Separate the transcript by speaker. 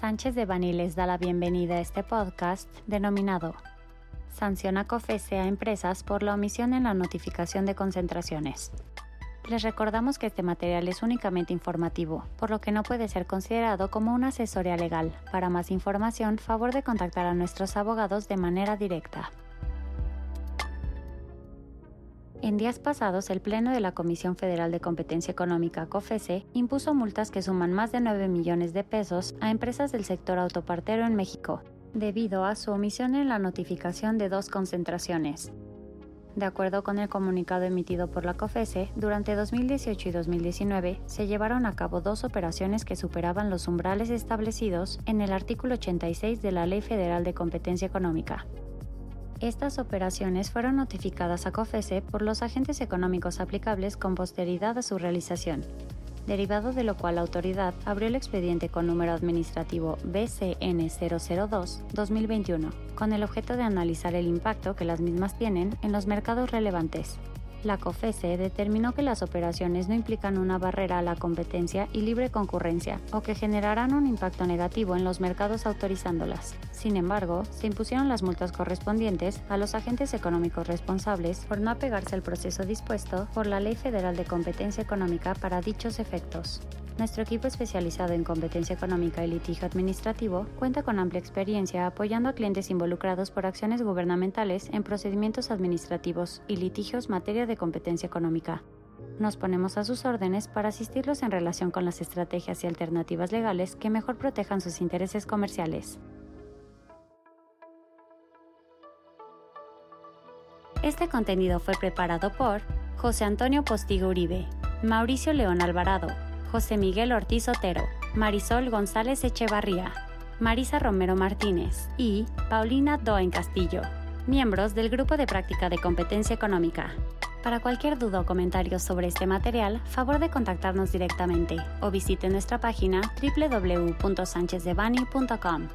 Speaker 1: Sánchez de Bani les da la bienvenida a este podcast denominado Sanciona COFESE a empresas por la omisión en la notificación de concentraciones. Les recordamos que este material es únicamente informativo, por lo que no puede ser considerado como una asesoría legal. Para más información, favor de contactar a nuestros abogados de manera directa. En días pasados, el Pleno de la Comisión Federal de Competencia Económica, COFESE, impuso multas que suman más de 9 millones de pesos a empresas del sector autopartero en México, debido a su omisión en la notificación de dos concentraciones. De acuerdo con el comunicado emitido por la COFESE, durante 2018 y 2019 se llevaron a cabo dos operaciones que superaban los umbrales establecidos en el artículo 86 de la Ley Federal de Competencia Económica. Estas operaciones fueron notificadas a COFESE por los agentes económicos aplicables con posteridad a su realización, derivado de lo cual la autoridad abrió el expediente con número administrativo BCN 002-2021, con el objeto de analizar el impacto que las mismas tienen en los mercados relevantes. La COFESE determinó que las operaciones no implican una barrera a la competencia y libre concurrencia o que generarán un impacto negativo en los mercados autorizándolas. Sin embargo, se impusieron las multas correspondientes a los agentes económicos responsables por no apegarse al proceso dispuesto por la Ley Federal de Competencia Económica para dichos efectos. Nuestro equipo especializado en competencia económica y litigio administrativo cuenta con amplia experiencia apoyando a clientes involucrados por acciones gubernamentales en procedimientos administrativos y litigios materia de competencia económica. Nos ponemos a sus órdenes para asistirlos en relación con las estrategias y alternativas legales que mejor protejan sus intereses comerciales. Este contenido fue preparado por José Antonio Postigo Uribe, Mauricio León Alvarado, José Miguel Ortiz Otero, Marisol González Echevarría, Marisa Romero Martínez y Paulina Doen Castillo, miembros del Grupo de Práctica de Competencia Económica. Para cualquier duda o comentario sobre este material, favor de contactarnos directamente o visite nuestra página www.sanchezdevani.com.